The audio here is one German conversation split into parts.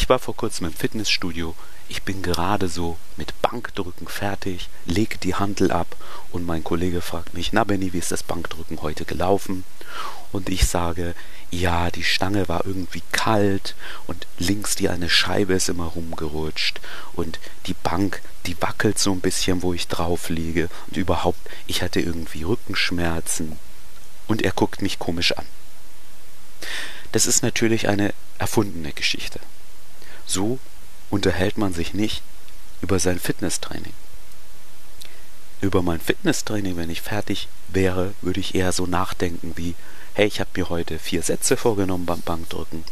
Ich war vor kurzem im Fitnessstudio. Ich bin gerade so mit Bankdrücken fertig, lege die Handel ab und mein Kollege fragt mich, na Benny, wie ist das Bankdrücken heute gelaufen? Und ich sage, ja, die Stange war irgendwie kalt und links die eine Scheibe ist immer rumgerutscht und die Bank, die wackelt so ein bisschen, wo ich drauf liege und überhaupt, ich hatte irgendwie Rückenschmerzen und er guckt mich komisch an. Das ist natürlich eine erfundene Geschichte. So unterhält man sich nicht über sein Fitnesstraining. Über mein Fitnesstraining, wenn ich fertig wäre, würde ich eher so nachdenken wie, hey, ich habe mir heute vier Sätze vorgenommen beim Bankdrücken.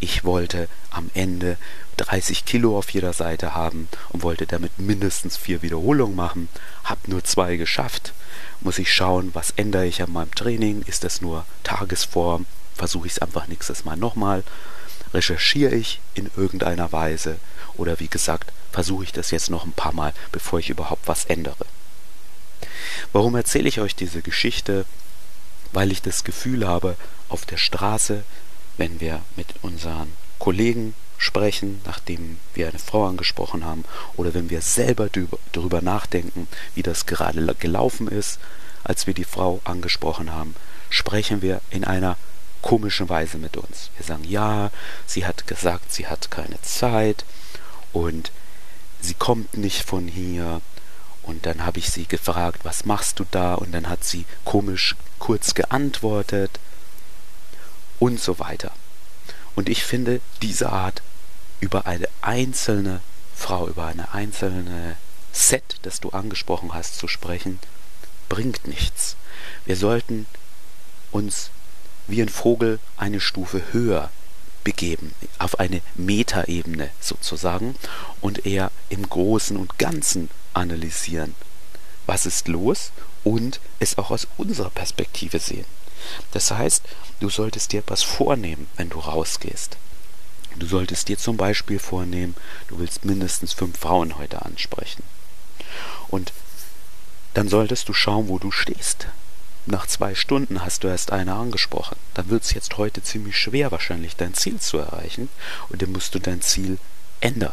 Ich wollte am Ende 30 Kilo auf jeder Seite haben und wollte damit mindestens vier Wiederholungen machen. Hab nur zwei geschafft. Muss ich schauen, was ändere ich an meinem Training? Ist das nur Tagesform? Versuche ich es einfach nächstes Mal nochmal? Recherchiere ich in irgendeiner Weise oder wie gesagt, versuche ich das jetzt noch ein paar Mal, bevor ich überhaupt was ändere. Warum erzähle ich euch diese Geschichte? Weil ich das Gefühl habe, auf der Straße, wenn wir mit unseren Kollegen sprechen, nachdem wir eine Frau angesprochen haben, oder wenn wir selber darüber nachdenken, wie das gerade gelaufen ist, als wir die Frau angesprochen haben, sprechen wir in einer komischen Weise mit uns. Wir sagen, ja, sie hat gesagt, sie hat keine Zeit und sie kommt nicht von hier. Und dann habe ich sie gefragt, was machst du da? Und dann hat sie komisch kurz geantwortet und so weiter. Und ich finde, diese Art über eine einzelne Frau, über eine einzelne Set, das du angesprochen hast, zu sprechen, bringt nichts. Wir sollten uns wie ein Vogel eine Stufe höher begeben, auf eine Metaebene sozusagen und eher im Großen und Ganzen analysieren. Was ist los? Und es auch aus unserer Perspektive sehen. Das heißt, du solltest dir etwas vornehmen, wenn du rausgehst. Du solltest dir zum Beispiel vornehmen, du willst mindestens fünf Frauen heute ansprechen. Und dann solltest du schauen, wo du stehst. Nach zwei Stunden hast du erst eine angesprochen. Dann wird es jetzt heute ziemlich schwer, wahrscheinlich dein Ziel zu erreichen. Und dann musst du dein Ziel ändern.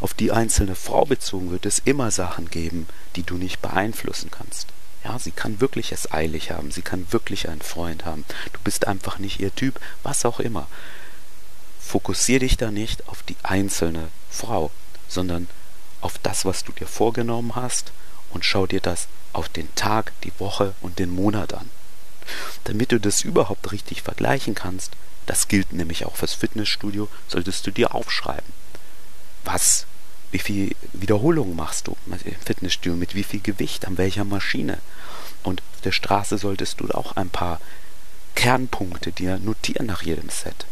Auf die einzelne Frau bezogen wird es immer Sachen geben, die du nicht beeinflussen kannst. Ja, sie kann wirklich es eilig haben, sie kann wirklich einen Freund haben. Du bist einfach nicht ihr Typ, was auch immer. Fokussier dich da nicht auf die einzelne Frau, sondern auf das, was du dir vorgenommen hast und schau dir das auf den Tag, die Woche und den Monat an. Damit du das überhaupt richtig vergleichen kannst, das gilt nämlich auch fürs Fitnessstudio, solltest du dir aufschreiben. Was, wie viel Wiederholungen machst du im Fitnessstudio, mit wie viel Gewicht, an welcher Maschine. Und auf der Straße solltest du auch ein paar Kernpunkte dir notieren nach jedem Set.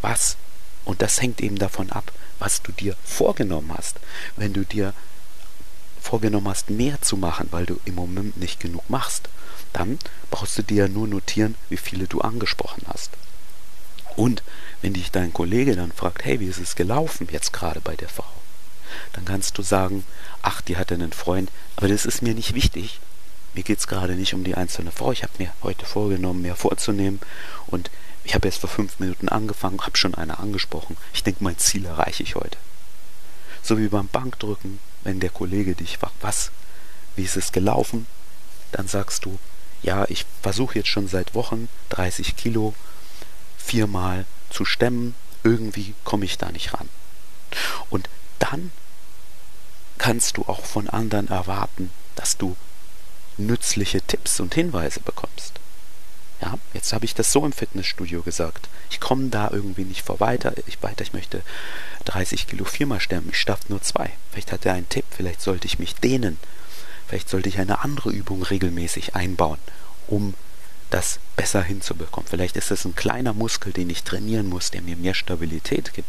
Was, und das hängt eben davon ab, was du dir vorgenommen hast. Wenn du dir vorgenommen hast, mehr zu machen, weil du im Moment nicht genug machst, dann brauchst du dir ja nur notieren, wie viele du angesprochen hast. Und wenn dich dein Kollege dann fragt, hey, wie ist es gelaufen jetzt gerade bei der Frau? Dann kannst du sagen, ach, die hatte einen Freund, aber das ist mir nicht wichtig. Mir geht es gerade nicht um die einzelne Frau. Ich habe mir heute vorgenommen, mehr vorzunehmen. Und ich habe jetzt vor fünf Minuten angefangen, habe schon eine angesprochen. Ich denke, mein Ziel erreiche ich heute. So wie beim Bankdrücken wenn der Kollege dich fragt, was, wie ist es gelaufen, dann sagst du, ja, ich versuche jetzt schon seit Wochen 30 Kilo viermal zu stemmen, irgendwie komme ich da nicht ran. Und dann kannst du auch von anderen erwarten, dass du nützliche Tipps und Hinweise bekommst. Ja, jetzt habe ich das so im Fitnessstudio gesagt. Ich komme da irgendwie nicht vor weiter. Ich weiter, ich möchte 30 Kilo viermal stemmen. Ich schaffe nur zwei. Vielleicht hat er einen Tipp. Vielleicht sollte ich mich dehnen. Vielleicht sollte ich eine andere Übung regelmäßig einbauen, um das besser hinzubekommen. Vielleicht ist es ein kleiner Muskel, den ich trainieren muss, der mir mehr Stabilität gibt.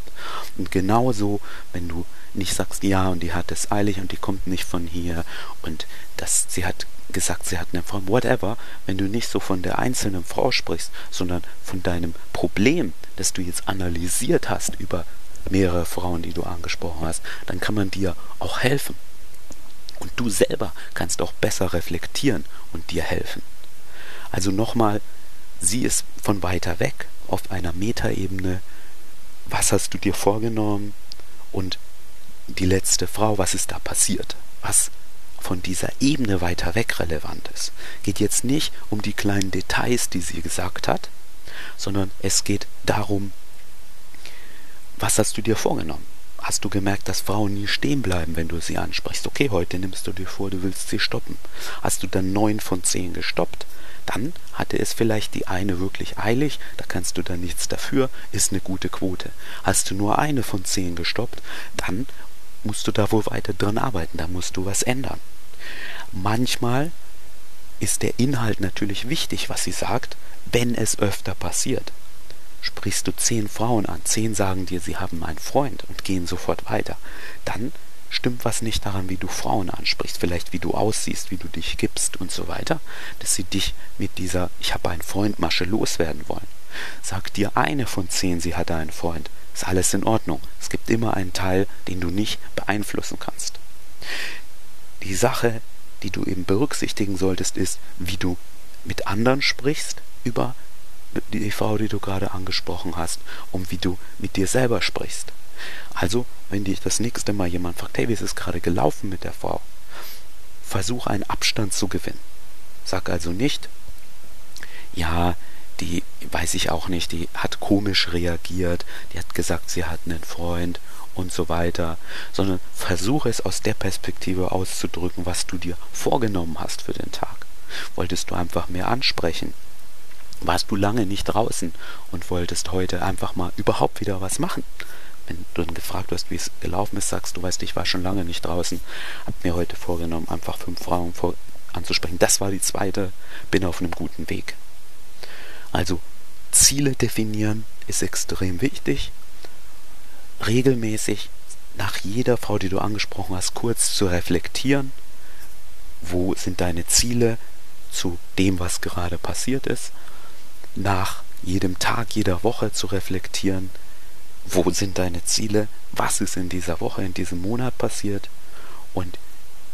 Und genauso, wenn du nicht sagst, ja, und die hat es eilig und die kommt nicht von hier und das, sie hat gesagt, sie hat eine Frau, whatever, wenn du nicht so von der einzelnen Frau sprichst, sondern von deinem Problem, das du jetzt analysiert hast über mehrere Frauen, die du angesprochen hast, dann kann man dir auch helfen. Und du selber kannst auch besser reflektieren und dir helfen. Also nochmal, sieh es von weiter weg auf einer Metaebene was hast du dir vorgenommen und die letzte Frau, was ist da passiert? Was von dieser Ebene weiter weg relevant ist. Geht jetzt nicht um die kleinen Details, die sie gesagt hat, sondern es geht darum, was hast du dir vorgenommen? Hast du gemerkt, dass Frauen nie stehen bleiben, wenn du sie ansprichst? Okay, heute nimmst du dir vor, du willst sie stoppen. Hast du dann neun von zehn gestoppt? Dann hatte es vielleicht die eine wirklich eilig, da kannst du dann nichts dafür, ist eine gute Quote. Hast du nur eine von zehn gestoppt, dann musst du da wohl weiter dran arbeiten, da musst du was ändern. Manchmal ist der Inhalt natürlich wichtig, was sie sagt, wenn es öfter passiert. Sprichst du zehn Frauen an, zehn sagen dir, sie haben einen Freund und gehen sofort weiter, dann stimmt was nicht daran, wie du Frauen ansprichst, vielleicht wie du aussiehst, wie du dich gibst und so weiter, dass sie dich mit dieser Ich habe einen Freund Masche loswerden wollen. Sag dir eine von zehn, sie hatte einen Freund, ist alles in Ordnung. Es gibt immer einen Teil, den du nicht beeinflussen kannst. Die Sache, die du eben berücksichtigen solltest, ist, wie du mit anderen sprichst über die Frau, die du gerade angesprochen hast, und wie du mit dir selber sprichst. Also, wenn dich das nächste Mal jemand fragt, hey, wie ist es gerade gelaufen mit der Frau? Versuch einen Abstand zu gewinnen. Sag also nicht, ja, die weiß ich auch nicht, die hat komisch reagiert, die hat gesagt, sie hat einen Freund und so weiter, sondern versuche es aus der Perspektive auszudrücken, was du dir vorgenommen hast für den Tag. Wolltest du einfach mehr ansprechen? Warst du lange nicht draußen und wolltest heute einfach mal überhaupt wieder was machen? Wenn du dann gefragt wirst, wie es gelaufen ist, sagst du, weißt, ich war schon lange nicht draußen, hab mir heute vorgenommen, einfach fünf Frauen vor anzusprechen. Das war die zweite, bin auf einem guten Weg. Also Ziele definieren ist extrem wichtig. Regelmäßig nach jeder Frau, die du angesprochen hast, kurz zu reflektieren. Wo sind deine Ziele zu dem, was gerade passiert ist? Nach jedem Tag, jeder Woche zu reflektieren. Wo sind deine Ziele? Was ist in dieser Woche, in diesem Monat passiert? Und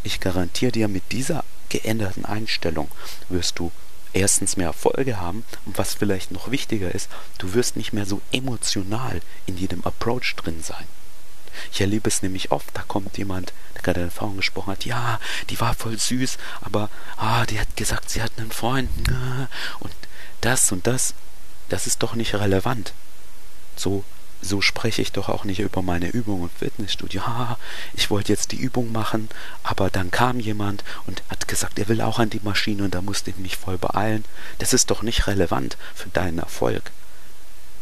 ich garantiere dir, mit dieser geänderten Einstellung wirst du erstens mehr Erfolge haben und was vielleicht noch wichtiger ist, du wirst nicht mehr so emotional in jedem Approach drin sein. Ich erlebe es nämlich oft, da kommt jemand, der gerade Erfahrung gesprochen hat, ja, die war voll süß, aber ah, die hat gesagt, sie hat einen Freund und das und das, das ist doch nicht relevant. So so spreche ich doch auch nicht über meine Übung im Fitnessstudio. Ha, ich wollte jetzt die Übung machen, aber dann kam jemand und hat gesagt, er will auch an die Maschine und da musste ich mich voll beeilen. Das ist doch nicht relevant für deinen Erfolg.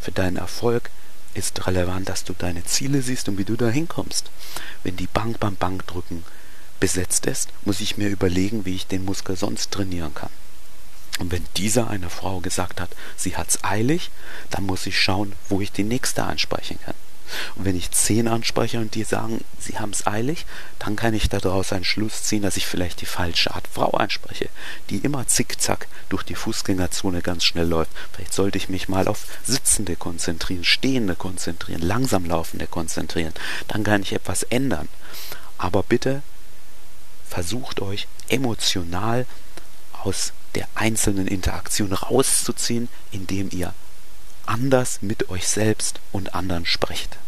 Für deinen Erfolg ist relevant, dass du deine Ziele siehst und wie du da hinkommst. Wenn die Bank beim Bankdrücken besetzt ist, muss ich mir überlegen, wie ich den Muskel sonst trainieren kann. Und wenn dieser eine Frau gesagt hat, sie hat's eilig, dann muss ich schauen, wo ich die nächste ansprechen kann. Und wenn ich zehn anspreche und die sagen, sie haben es eilig, dann kann ich daraus einen Schluss ziehen, dass ich vielleicht die falsche Art Frau anspreche, die immer zickzack durch die Fußgängerzone ganz schnell läuft. Vielleicht sollte ich mich mal auf Sitzende konzentrieren, Stehende konzentrieren, langsam Laufende konzentrieren. Dann kann ich etwas ändern. Aber bitte versucht euch emotional aus der einzelnen Interaktion rauszuziehen, indem ihr anders mit euch selbst und anderen sprecht.